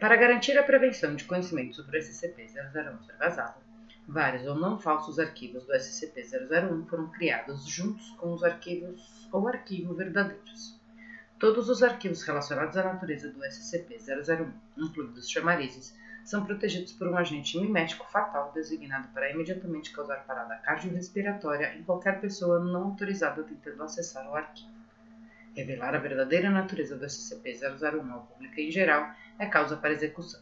Para garantir a prevenção de conhecimento sobre o SCP-001 ser vazado, vários ou não falsos arquivos do SCP-001 foram criados juntos com os arquivos ou arquivo verdadeiros. Todos os arquivos relacionados à natureza do SCP-001, incluindo os chamarizes, são protegidos por um agente mimético fatal designado para imediatamente causar parada cardiorrespiratória em qualquer pessoa não autorizada tentando acessar o arquivo. Revelar a verdadeira natureza do SCP-001 ao público em geral é causa para execução.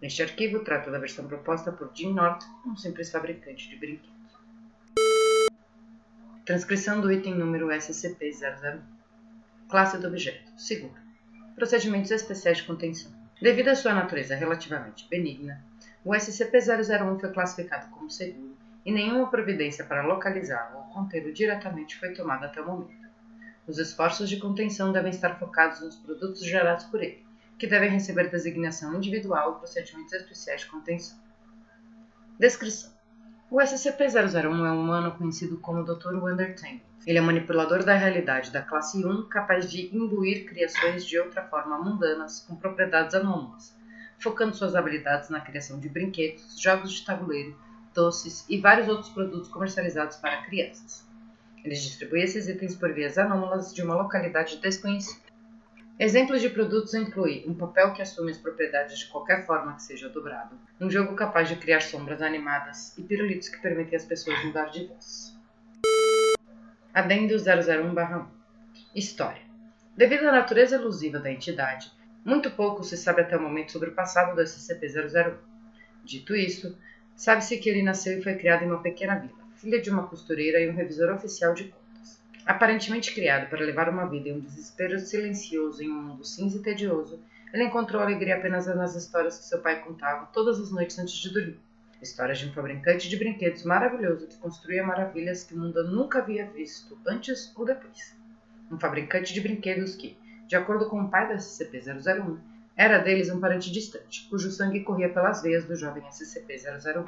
Neste arquivo, trata da versão proposta por Jim Norton, um simples fabricante de brinquedos. Transcrição do item número SCP-001 Classe do objeto Seguro Procedimentos especiais de contenção Devido à sua natureza relativamente benigna, o SCP-001 foi classificado como seguro e nenhuma providência para localizá-lo ou contê-lo diretamente foi tomada até o momento. Os esforços de contenção devem estar focados nos produtos gerados por ele, que devem receber designação individual e procedimentos especiais de contenção. Descrição: O SCP-001 é um humano conhecido como Dr. Wondertangle. Ele é manipulador da realidade da classe 1, capaz de imbuir criações de outra forma mundanas com propriedades anômalas, focando suas habilidades na criação de brinquedos, jogos de tabuleiro, doces e vários outros produtos comercializados para crianças. Eles distribuem esses itens por vias anômalas de uma localidade desconhecida. Exemplos de produtos incluem um papel que assume as propriedades de qualquer forma que seja dobrado, um jogo capaz de criar sombras animadas e pirulitos que permitem às pessoas mudar de voz. Adendo 001-1 História Devido à natureza elusiva da entidade, muito pouco se sabe até o momento sobre o passado do SCP-001. Dito isso, sabe-se que ele nasceu e foi criado em uma pequena vila filha de uma costureira e um revisor oficial de contas. Aparentemente criado para levar uma vida em um desespero silencioso em um mundo cinza e tedioso, ele encontrou alegria apenas nas histórias que seu pai contava todas as noites antes de dormir. Histórias de um fabricante de brinquedos maravilhoso que construía maravilhas que o mundo nunca havia visto antes ou depois. Um fabricante de brinquedos que, de acordo com o pai da SCP-001, era deles um parente distante, cujo sangue corria pelas veias do jovem SCP-001.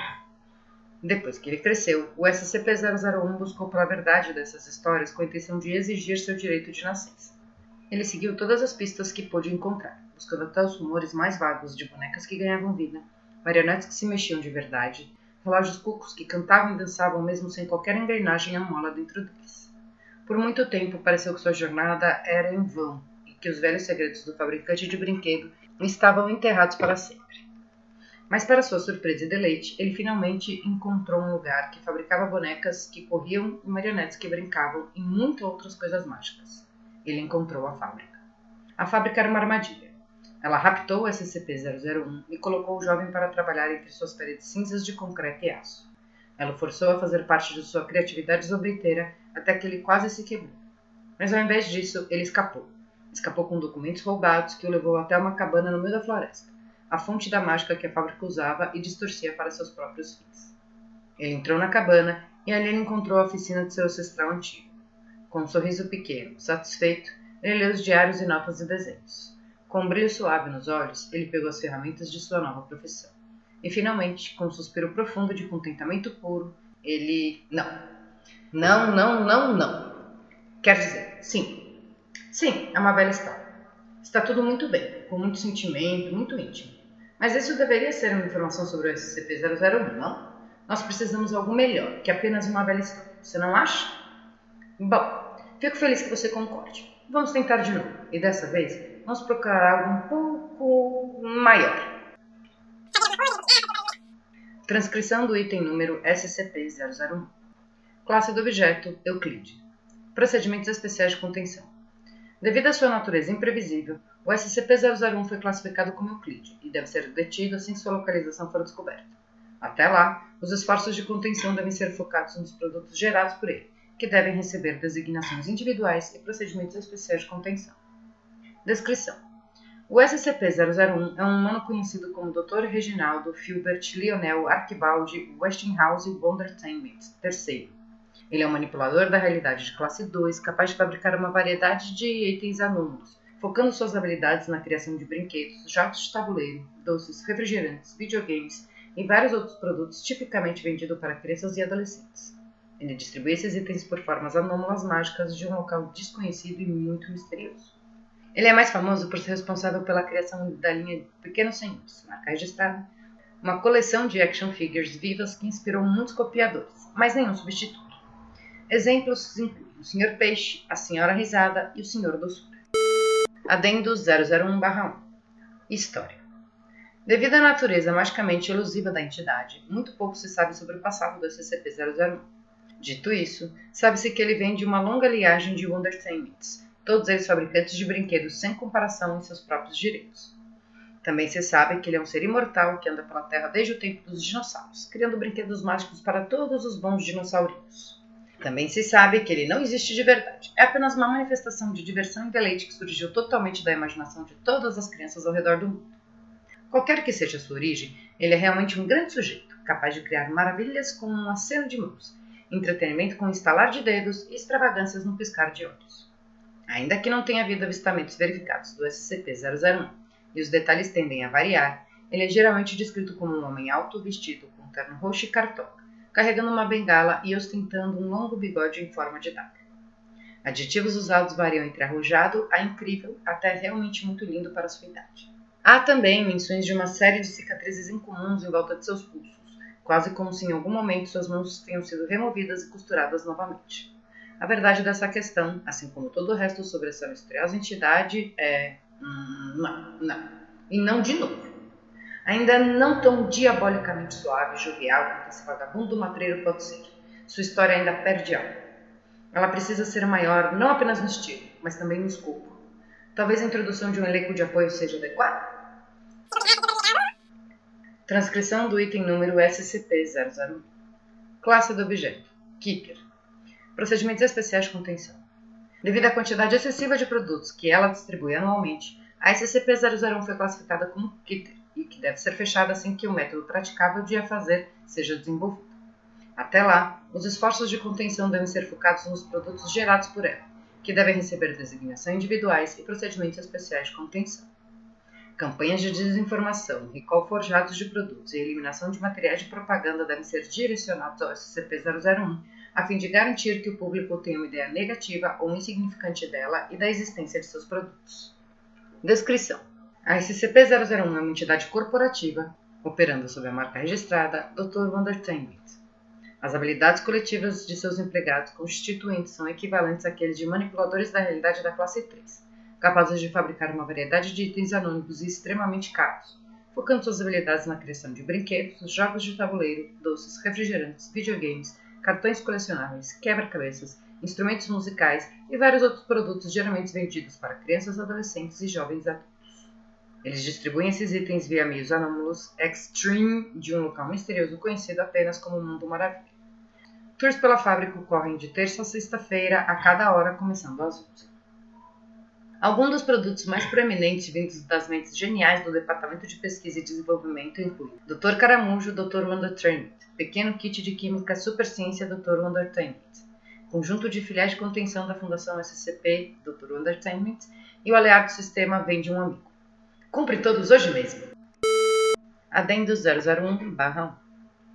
Depois que ele cresceu, o SCP-001 buscou pela verdade dessas histórias com a intenção de exigir seu direito de nascença. Ele seguiu todas as pistas que pôde encontrar, buscando até os rumores mais vagos de bonecas que ganhavam vida, marionetes que se mexiam de verdade, relógios cucos que cantavam e dançavam mesmo sem qualquer engrenagem à mola dentro deles. Por muito tempo pareceu que sua jornada era em vão e que os velhos segredos do fabricante de brinquedo estavam enterrados para sempre. Mas, para sua surpresa e deleite, ele finalmente encontrou um lugar que fabricava bonecas que corriam e marionetes que brincavam e muitas outras coisas mágicas. Ele encontrou a fábrica. A fábrica era uma armadilha. Ela raptou o SCP-001 e colocou o jovem para trabalhar entre suas paredes cinzas de concreto e aço. Ela o forçou a fazer parte de sua criatividade zombeteira até que ele quase se quebrou. Mas ao invés disso, ele escapou. Escapou com documentos roubados que o levou até uma cabana no meio da floresta a fonte da mágica que a fábrica usava e distorcia para seus próprios fins. Ele entrou na cabana e ali ele encontrou a oficina de seu ancestral antigo. Com um sorriso pequeno, satisfeito, ele leu os diários e notas e desenhos. Com um brilho suave nos olhos, ele pegou as ferramentas de sua nova profissão. E finalmente, com um suspiro profundo de contentamento puro, ele. Não. Não, não, não, não. Quer dizer, sim. Sim, é uma bela história. Está tudo muito bem, com muito sentimento, muito íntimo. Mas isso deveria ser uma informação sobre o SCP-001, não? Nós precisamos de algo melhor que apenas uma velha história. Você não acha? Bom, fico feliz que você concorde. Vamos tentar de novo. E dessa vez, vamos procurar algo um pouco maior. Transcrição do item número SCP-001. Classe do objeto Euclide. Procedimentos especiais de contenção. Devido à sua natureza imprevisível, o SCP-001 foi classificado como Euclide e deve ser detido assim que sua localização for descoberta. Até lá, os esforços de contenção devem ser focados nos produtos gerados por ele, que devem receber designações individuais e procedimentos especiais de contenção. Descrição: O SCP-001 é um humano conhecido como Dr. Reginaldo Filbert Lionel Archibald Westinghouse Wondertainment III. Ele é um manipulador da realidade de classe 2, capaz de fabricar uma variedade de itens anômalos, focando suas habilidades na criação de brinquedos, jogos de tabuleiro, doces, refrigerantes, videogames e vários outros produtos tipicamente vendidos para crianças e adolescentes. Ele distribui esses itens por formas anômalas mágicas de um local desconhecido e muito misterioso. Ele é mais famoso por ser responsável pela criação da linha Pequenos Senhores, marca registrada, uma coleção de action figures vivas que inspirou muitos copiadores, mas nenhum substituto. Exemplos incluem o Sr. Peixe, a Senhora Risada e o Sr. Doçura. Adendo 001-1 História Devido à natureza magicamente elusiva da entidade, muito pouco se sabe sobre o passado do SCP-001. Dito isso, sabe-se que ele vem de uma longa liagem de Wondertainments, todos eles fabricantes de brinquedos sem comparação em seus próprios direitos. Também se sabe que ele é um ser imortal que anda pela Terra desde o tempo dos dinossauros, criando brinquedos mágicos para todos os bons dinossaurinhos. Também se sabe que ele não existe de verdade, é apenas uma manifestação de diversão e deleite que surgiu totalmente da imaginação de todas as crianças ao redor do mundo. Qualquer que seja a sua origem, ele é realmente um grande sujeito, capaz de criar maravilhas com um aceno de mãos, entretenimento com um estalar de dedos e extravagâncias no piscar de olhos. Ainda que não tenha havido avistamentos verificados do SCP-001 e os detalhes tendem a variar, ele é geralmente descrito como um homem alto vestido com terno roxo e cartola, carregando uma bengala e ostentando um longo bigode em forma de daga. Adjetivos usados variam entre arrojado a incrível até realmente muito lindo para sua idade. Há também menções de uma série de cicatrizes incomuns em volta de seus pulsos, quase como se em algum momento suas mãos tenham sido removidas e costuradas novamente. A verdade dessa questão, assim como todo o resto sobre essa misteriosa entidade, é. Hum, não, não. E não de novo. Ainda não tão diabolicamente suave e jovial quanto esse vagabundo matreiro pode ser. Sua história ainda perde algo. Ela precisa ser maior não apenas no estilo, mas também no escopo. Talvez a introdução de um elenco de apoio seja adequada? Transcrição do item número SCP-001 Classe do objeto Kicker procedimentos especiais de contenção. Devido à quantidade excessiva de produtos que ela distribui anualmente, a SCP-001 foi classificada como Kitter e que deve ser fechada assim que o método praticável de a fazer seja desenvolvido. Até lá, os esforços de contenção devem ser focados nos produtos gerados por ela, que devem receber designação individuais e procedimentos especiais de contenção. Campanhas de desinformação, recall forjados de produtos e eliminação de materiais de propaganda devem ser direcionados ao SCP-001 a fim de garantir que o público tenha uma ideia negativa ou insignificante dela e da existência de seus produtos. Descrição: A SCP-001 é uma entidade corporativa operando sob a marca registrada Dr. Wondertainment. As habilidades coletivas de seus empregados constituintes são equivalentes àqueles de manipuladores da realidade da classe 3, capazes de fabricar uma variedade de itens anônimos e extremamente caros, focando suas habilidades na criação de brinquedos, jogos de tabuleiro, doces, refrigerantes, videogames cartões colecionáveis, quebra-cabeças, instrumentos musicais e vários outros produtos geralmente vendidos para crianças, adolescentes e jovens adultos. Eles distribuem esses itens via meios anômalos extreme de um local misterioso conhecido apenas como Mundo Maravilha. Tours pela fábrica ocorrem de terça a sexta-feira, a cada hora, começando às 11. Alguns dos produtos mais proeminentes vindos das mentes geniais do Departamento de Pesquisa e Desenvolvimento incluem Dr. Caramujo, Dr. Wondertrainment, Pequeno Kit de Química Super Ciência Dr. Wondertainment, conjunto de filiais de contenção da Fundação SCP Dr. Wondertainment e o aliado sistema Vende um Amigo. Cumpre todos hoje mesmo. Adendo 001-1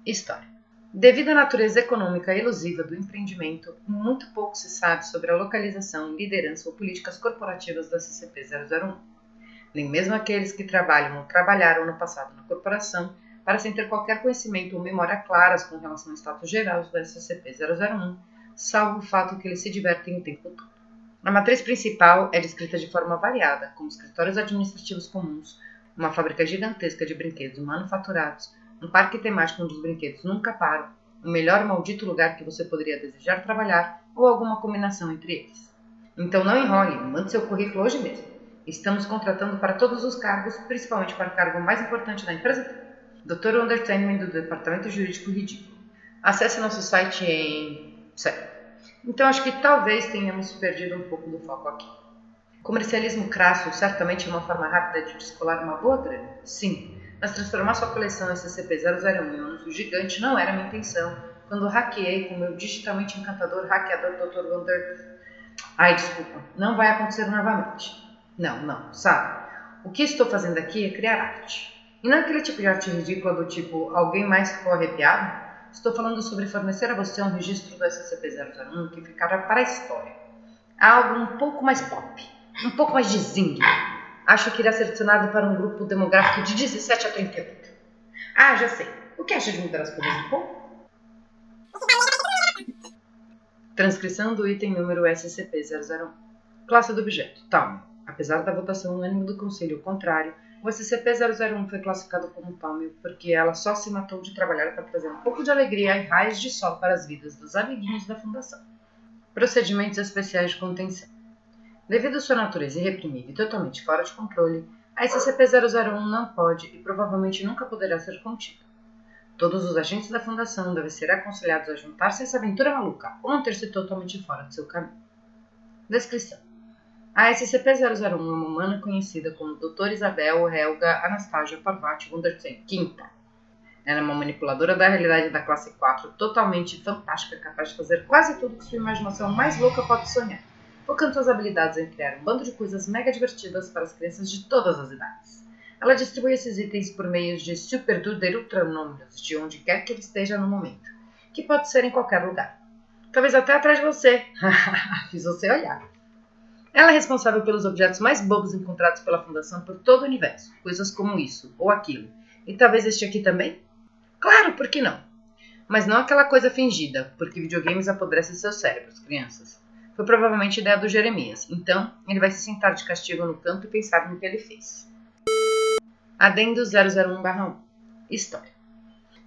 História Devido à natureza econômica elusiva do empreendimento, muito pouco se sabe sobre a localização, liderança ou políticas corporativas da SCP-001. Nem mesmo aqueles que trabalham ou trabalharam no passado na corporação parecem ter qualquer conhecimento ou memória claras com relação ao status geral do SCP-001, salvo o fato que eles se divertem o tempo todo. A matriz principal é descrita de forma variada, como escritórios administrativos comuns, uma fábrica gigantesca de brinquedos manufaturados, um parque temático onde os brinquedos nunca param, o melhor maldito lugar que você poderia desejar trabalhar ou alguma combinação entre eles. Então não enrole, mande seu currículo hoje mesmo. Estamos contratando para todos os cargos, principalmente para o cargo mais importante da empresa. Dr. Undertainment do Departamento Jurídico Ridículo. Acesse nosso site em. Certo. Então acho que talvez tenhamos perdido um pouco do foco aqui. Comercialismo crasso certamente é uma forma rápida de descolar uma boa grana. Sim, mas transformar sua coleção SCP-001 em um gigante não era minha intenção quando hackeei com meu digitalmente encantador hackeador Dr. Wander. Ai, desculpa, não vai acontecer novamente. Não, não, sabe? O que estou fazendo aqui é criar arte. E não é aquele tipo de arte ridícula do tipo alguém mais ficou arrepiado? Estou falando sobre fornecer a você um registro do SCP-001 que ficará para a história. Algo um pouco mais pop, um pouco mais de zing. Acho que irá ser selecionado para um grupo demográfico de 17 a 38. Ah, já sei. O que acha de mudar as coisas um pouco? Transcrição do item número SCP-001. Classe do objeto. Talme. Apesar da votação unânime do Conselho contrário, o SCP-001 foi classificado como Talme porque ela só se matou de trabalhar para trazer um pouco de alegria e raios de sol para as vidas dos amiguinhos da Fundação. Procedimentos especiais de contenção. Devido à sua natureza irreprimível e totalmente fora de controle, a SCP-001 não pode e provavelmente nunca poderá ser contida. Todos os agentes da Fundação devem ser aconselhados a juntar-se a essa aventura maluca ou manter-se totalmente fora de seu caminho. Descrição: A SCP-001 é uma humana conhecida como Dr. Isabel Helga Anastasia Parvati Wundersen, quinta. Ela é uma manipuladora da realidade da classe 4, totalmente fantástica, capaz de fazer quase tudo que sua imaginação mais louca pode sonhar, focando suas habilidades em criar um bando de coisas mega divertidas para as crianças de todas as idades. Ela distribui esses itens por meio de super duper ultra números, de onde quer que ele esteja no momento, que pode ser em qualquer lugar. Talvez até atrás de você. Fiz você olhar. Ela é responsável pelos objetos mais bobos encontrados pela Fundação por todo o universo, coisas como isso ou aquilo. E talvez este aqui também? Claro, por que não? Mas não aquela coisa fingida, porque videogames apodrecem seus cérebros, crianças. Foi provavelmente ideia do Jeremias, então ele vai se sentar de castigo no canto e pensar no que ele fez. Adendo 001-1 História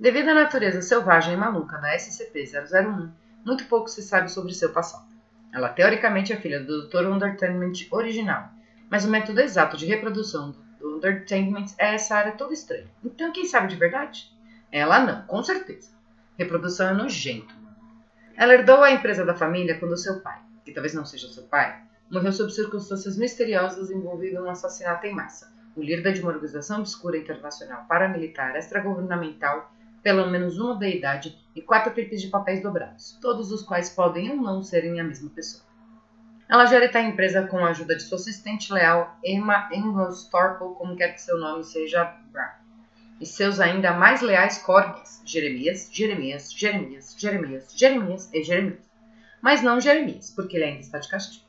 Devido à natureza selvagem e maluca da SCP-001, muito pouco se sabe sobre seu passado. Ela teoricamente é filha do Dr. Undertainment original, mas o método exato de reprodução do Undertainment é essa área toda estranha. Então quem sabe de verdade? Ela não, com certeza. Reprodução é nojento. Ela herdou a empresa da família quando seu pai, que talvez não seja seu pai, morreu sob circunstâncias misteriosas envolvido em um assassinato em massa o líder de uma organização obscura internacional paramilitar extragovernamental, pelo menos uma deidade e quatro tipos de papéis dobrados, todos os quais podem ou não serem a mesma pessoa. Ela gera a empresa com a ajuda de sua assistente leal, Emma Engelstorp, como quer que seu nome seja, e seus ainda mais leais corgis, Jeremias, Jeremias, Jeremias, Jeremias, Jeremias e Jeremias. Mas não Jeremias, porque ele ainda está de castigo.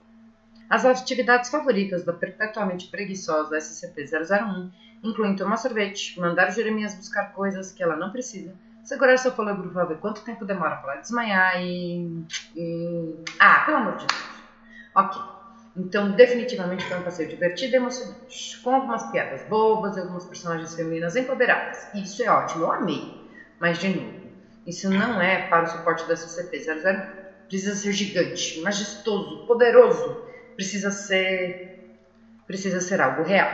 As atividades favoritas da perpetuamente preguiçosa SCP-001 incluem tomar sorvete, mandar Jeremias buscar coisas que ela não precisa, segurar seu fôlego para ver quanto tempo demora para ela desmaiar e, e... Ah, pelo amor de Deus. Ok. Então, definitivamente foi um passeio divertido e emocionante, com algumas piadas bobas e algumas personagens femininas empoderadas. Isso é ótimo, eu amei. Mas, de novo, isso não é para o suporte da SCP-001. Precisa ser gigante, majestoso, poderoso precisa ser precisa ser algo real.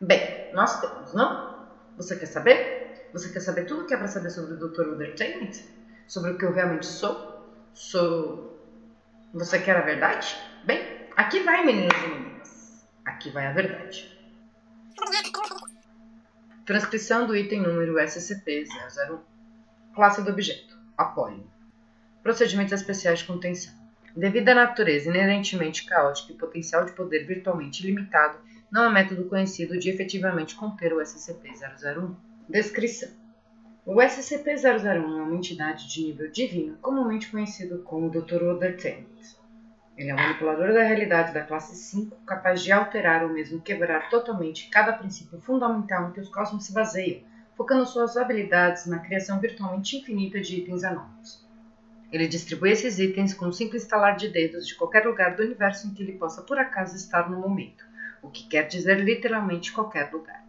Bem, nós temos, não? Você quer saber? Você quer saber tudo que é para saber sobre o Dr. Entertainment? Sobre o que eu realmente sou? Sou. Você quer a verdade? Bem, aqui vai, meninas e meninas. Aqui vai a verdade. Transcrição do item número SCP-001. Classe do objeto: Apólio. Procedimentos especiais de contenção. Devido à natureza inerentemente caótica e potencial de poder virtualmente limitado, não há método conhecido de efetivamente conter o SCP-001. Descrição: O SCP-001 é uma entidade de nível divino, comumente conhecido como Dr. Othertainment. Ele é um manipulador da realidade da classe 5, capaz de alterar ou mesmo quebrar totalmente cada princípio fundamental em que os cosmos se baseiam, focando suas habilidades na criação virtualmente infinita de itens anônimos. Ele distribui esses itens com um simples estalar de dedos de qualquer lugar do universo em que ele possa por acaso estar no momento, o que quer dizer literalmente qualquer lugar.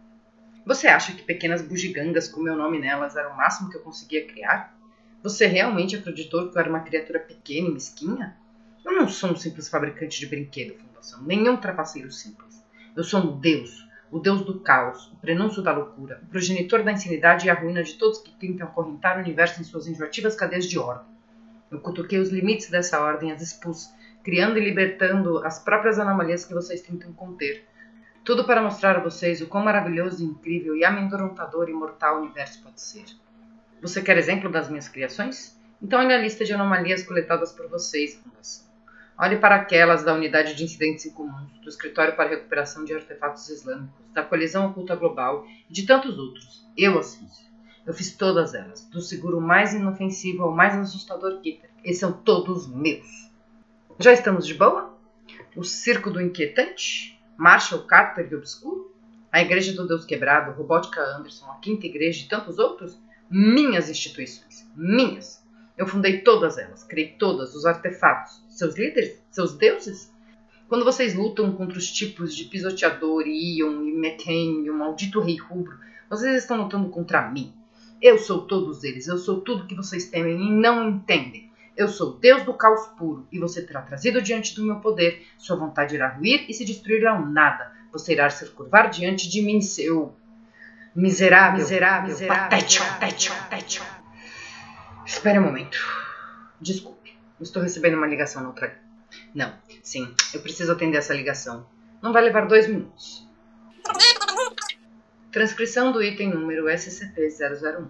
Você acha que pequenas bugigangas com meu nome nelas era o máximo que eu conseguia criar? Você realmente acreditou que eu era uma criatura pequena e mesquinha? Eu não sou um simples fabricante de brinquedo, Fundação, nenhum trapaceiro simples. Eu sou um deus, o deus do caos, o prenúncio da loucura, o progenitor da insanidade e a ruína de todos que tentam acorrentar o universo em suas enjoativas cadeias de ordem. Eu cutuquei os limites dessa ordem, as expus, criando e libertando as próprias anomalias que vocês tentam conter. Tudo para mostrar a vocês o quão maravilhoso, incrível e amedrontador e mortal o universo pode ser. Você quer exemplo das minhas criações? Então olhe a lista de anomalias coletadas por vocês. Olhe para aquelas da Unidade de Incidentes Incomuns, do Escritório para Recuperação de Artefatos Islâmicos, da Colisão Oculta Global e de tantos outros. Eu as fiz. Eu fiz todas elas, do seguro mais inofensivo ao mais assustador Kitter. Esses são todos meus. Já estamos de boa? O Circo do Inquietante? Marshall Carter de Obscuro? A Igreja do Deus Quebrado, Robótica Anderson, a Quinta Igreja e tantos outros? Minhas instituições. Minhas. Eu fundei todas elas, criei todas, os artefatos. Seus líderes? Seus deuses? Quando vocês lutam contra os tipos de pisoteador, Ion e Methane o maldito Rei Rubro, vocês estão lutando contra mim. Eu sou todos eles, eu sou tudo que vocês temem e não entendem. Eu sou Deus do caos puro, e você terá trazido diante do meu poder. Sua vontade irá ruir e se destruir ao nada. Você irá se curvar diante de mim, seu miserável, miserável, miserável patético, patético, patético. Espere um momento. Desculpe, estou recebendo uma ligação na outra. Não, sim, eu preciso atender essa ligação. Não vai levar dois minutos. Transcrição do item número SCP-001.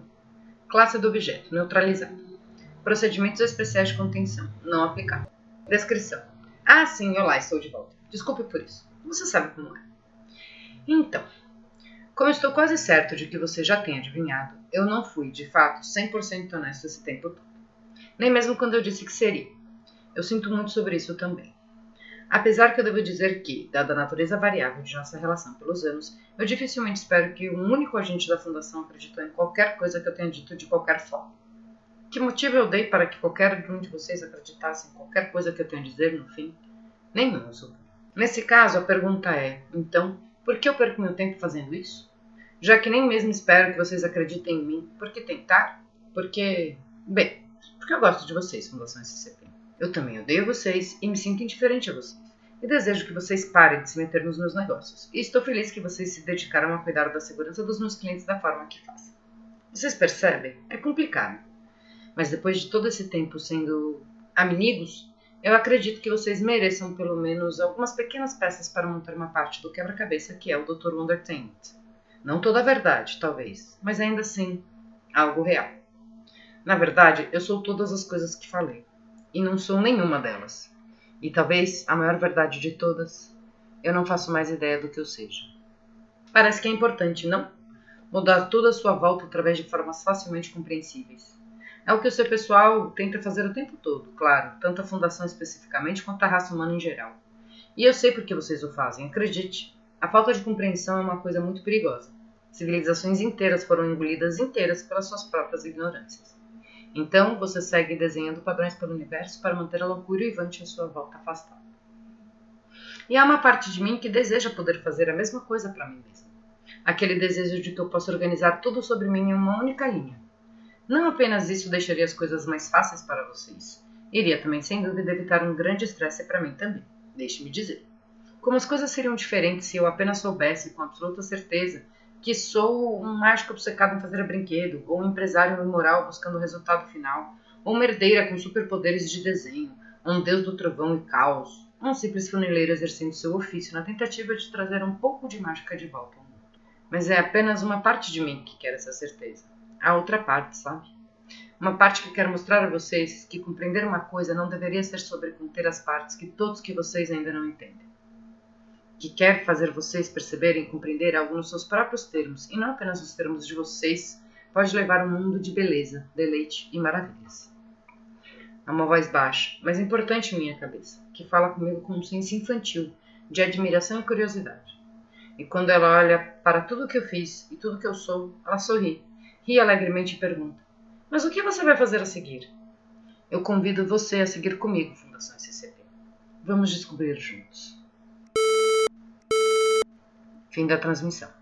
Classe do objeto, neutralizado. Procedimentos especiais de contenção, não aplicável. Descrição. Ah, sim, olá, estou de volta. Desculpe por isso. Você sabe como é. Então, como estou quase certo de que você já tem adivinhado, eu não fui, de fato, 100% honesto esse tempo todo. Nem mesmo quando eu disse que seria. Eu sinto muito sobre isso também. Apesar que eu devo dizer que, dada a natureza variável de nossa relação pelos anos, eu dificilmente espero que um único agente da Fundação acreditou em qualquer coisa que eu tenha dito de qualquer forma. Que motivo eu dei para que qualquer um de vocês acreditasse em qualquer coisa que eu tenha a dizer no fim? Nenhum, Zuko. Nesse caso, a pergunta é: então, por que eu perco meu tempo fazendo isso? Já que nem mesmo espero que vocês acreditem em mim, por que tentar? Porque. Bem, porque eu gosto de vocês, Fundação SCP. Eu também odeio vocês e me sinto indiferente a vocês. E desejo que vocês parem de se meter nos meus negócios. E estou feliz que vocês se dedicaram a cuidar da segurança dos meus clientes da forma que fazem. Vocês percebem? É complicado. Mas depois de todo esse tempo sendo amigos, eu acredito que vocês mereçam pelo menos algumas pequenas peças para montar uma parte do quebra-cabeça que é o Dr. Wondertainment. Não toda a verdade, talvez, mas ainda assim, algo real. Na verdade, eu sou todas as coisas que falei e não sou nenhuma delas. E talvez a maior verdade de todas, eu não faço mais ideia do que eu seja. Parece que é importante, não? Mudar tudo à sua volta através de formas facilmente compreensíveis. É o que o seu pessoal tenta fazer o tempo todo, claro, tanto a fundação especificamente quanto a raça humana em geral. E eu sei por que vocês o fazem, acredite. A falta de compreensão é uma coisa muito perigosa. Civilizações inteiras foram engolidas inteiras pelas suas próprias ignorâncias. Então, você segue desenhando padrões pelo universo para manter a loucura e Vante à sua volta afastada. E há uma parte de mim que deseja poder fazer a mesma coisa para mim mesma. Aquele desejo de que eu possa organizar tudo sobre mim em uma única linha. Não apenas isso deixaria as coisas mais fáceis para vocês, iria também, sem dúvida, evitar um grande estresse para mim também. Deixe-me dizer. Como as coisas seriam diferentes se eu apenas soubesse com absoluta certeza que sou um mágico obcecado em fazer brinquedo, ou um empresário imoral buscando o resultado final, ou uma herdeira com superpoderes de desenho, um deus do trovão e caos, um simples funileiro exercendo seu ofício na tentativa de trazer um pouco de mágica de volta ao mundo. Mas é apenas uma parte de mim que quer essa certeza. A outra parte, sabe? Uma parte que quer mostrar a vocês que compreender uma coisa não deveria ser sobre conter as partes que todos que vocês ainda não entendem que quer fazer vocês perceberem e compreender algo nos seus próprios termos, e não apenas os termos de vocês, pode levar um mundo de beleza, deleite e maravilhas. Há uma voz baixa, mas importante em minha cabeça, que fala comigo com um senso infantil, de admiração e curiosidade. E quando ela olha para tudo que eu fiz e tudo que eu sou, ela sorri, ri alegremente e pergunta: Mas o que você vai fazer a seguir? Eu convido você a seguir comigo, Fundação SCP. Vamos descobrir juntos. Fim da transmissão.